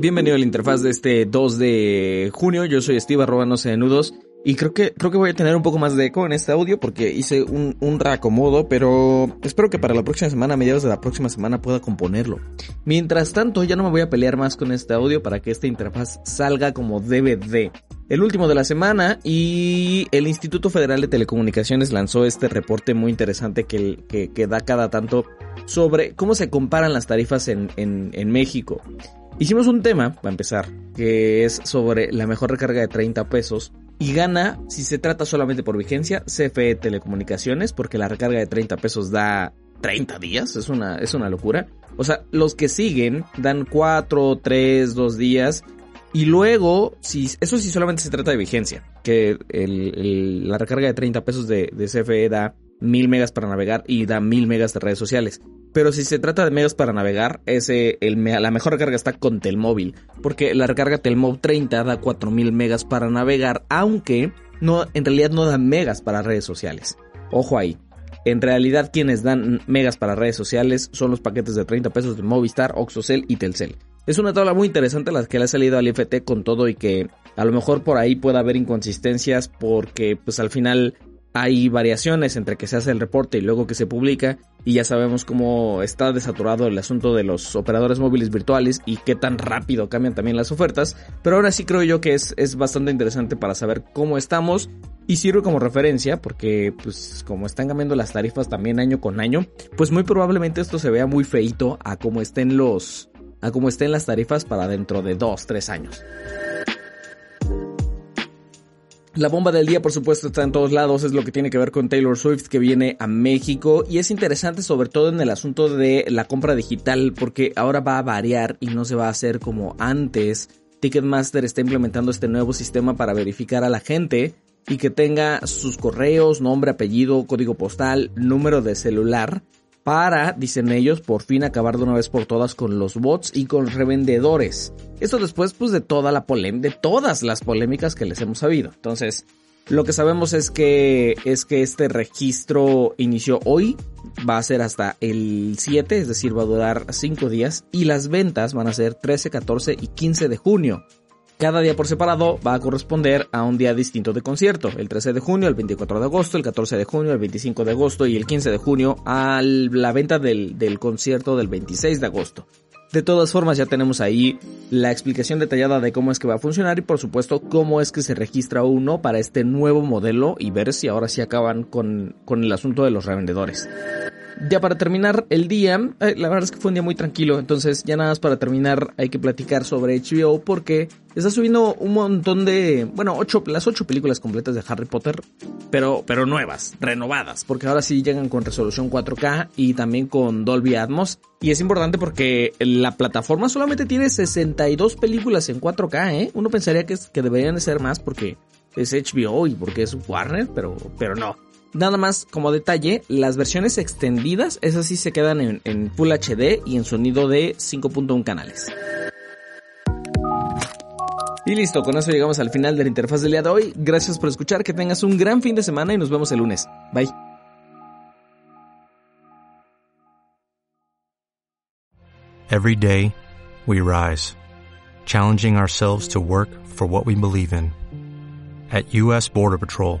Bienvenido a la interfaz de este 2 de junio. Yo soy Steve arroba no sé nudos. Y creo que, creo que voy a tener un poco más de eco en este audio porque hice un, un reacomodo, pero espero que para la próxima semana, a mediados de la próxima semana, pueda componerlo. Mientras tanto, ya no me voy a pelear más con este audio para que esta interfaz salga como DVD. El último de la semana y el Instituto Federal de Telecomunicaciones lanzó este reporte muy interesante que, que, que da cada tanto sobre cómo se comparan las tarifas en, en, en México. Hicimos un tema, para empezar, que es sobre la mejor recarga de 30 pesos y gana, si se trata solamente por vigencia, CFE Telecomunicaciones, porque la recarga de 30 pesos da 30 días, es una, es una locura. O sea, los que siguen dan 4, 3, 2 días. Y luego, si, eso sí solamente se trata de vigencia, que el, la recarga de 30 pesos de, de CFE da 1000 megas para navegar y da 1000 megas de redes sociales. Pero si se trata de megas para navegar, el, la mejor recarga está con Telmóvil. Porque la recarga Telmóvil 30 da 4000 megas para navegar, aunque no, en realidad no da megas para redes sociales. Ojo ahí. En realidad quienes dan megas para redes sociales son los paquetes de 30 pesos de Movistar, Oxocel y Telcel. Es una tabla muy interesante la que le ha salido al IFT con todo y que a lo mejor por ahí pueda haber inconsistencias porque pues al final hay variaciones entre que se hace el reporte y luego que se publica y ya sabemos cómo está desaturado el asunto de los operadores móviles virtuales y qué tan rápido cambian también las ofertas, pero ahora sí creo yo que es, es bastante interesante para saber cómo estamos y sirve como referencia porque pues como están cambiando las tarifas también año con año, pues muy probablemente esto se vea muy feito a cómo estén los a cómo estén las tarifas para dentro de 2, 3 años. La bomba del día, por supuesto, está en todos lados, es lo que tiene que ver con Taylor Swift que viene a México y es interesante sobre todo en el asunto de la compra digital porque ahora va a variar y no se va a hacer como antes. Ticketmaster está implementando este nuevo sistema para verificar a la gente y que tenga sus correos, nombre, apellido, código postal, número de celular para, dicen ellos, por fin acabar de una vez por todas con los bots y con revendedores. Esto después pues de toda la polémica, de todas las polémicas que les hemos sabido. Entonces, lo que sabemos es que es que este registro inició hoy, va a ser hasta el 7, es decir, va a durar 5 días y las ventas van a ser 13, 14 y 15 de junio. Cada día por separado va a corresponder a un día distinto de concierto. El 13 de junio, el 24 de agosto, el 14 de junio, el 25 de agosto y el 15 de junio a la venta del, del concierto del 26 de agosto. De todas formas ya tenemos ahí la explicación detallada de cómo es que va a funcionar y por supuesto cómo es que se registra uno para este nuevo modelo y ver si ahora sí acaban con, con el asunto de los revendedores. Ya para terminar el día, eh, la verdad es que fue un día muy tranquilo, entonces ya nada más para terminar hay que platicar sobre HBO porque está subiendo un montón de, bueno, ocho, las ocho películas completas de Harry Potter, pero, pero nuevas, renovadas, porque ahora sí llegan con resolución 4K y también con Dolby Atmos. Y es importante porque la plataforma solamente tiene 62 películas en 4K, ¿eh? Uno pensaría que, que deberían de ser más porque es HBO y porque es Warner, pero, pero no. Nada más como detalle, las versiones extendidas, esas sí se quedan en, en Full HD y en sonido de 5.1 canales. Y listo, con eso llegamos al final de la interfaz del día de hoy. Gracias por escuchar, que tengas un gran fin de semana y nos vemos el lunes. Bye. Every day, we rise, challenging ourselves to work for what we believe in. At U.S. Border Patrol,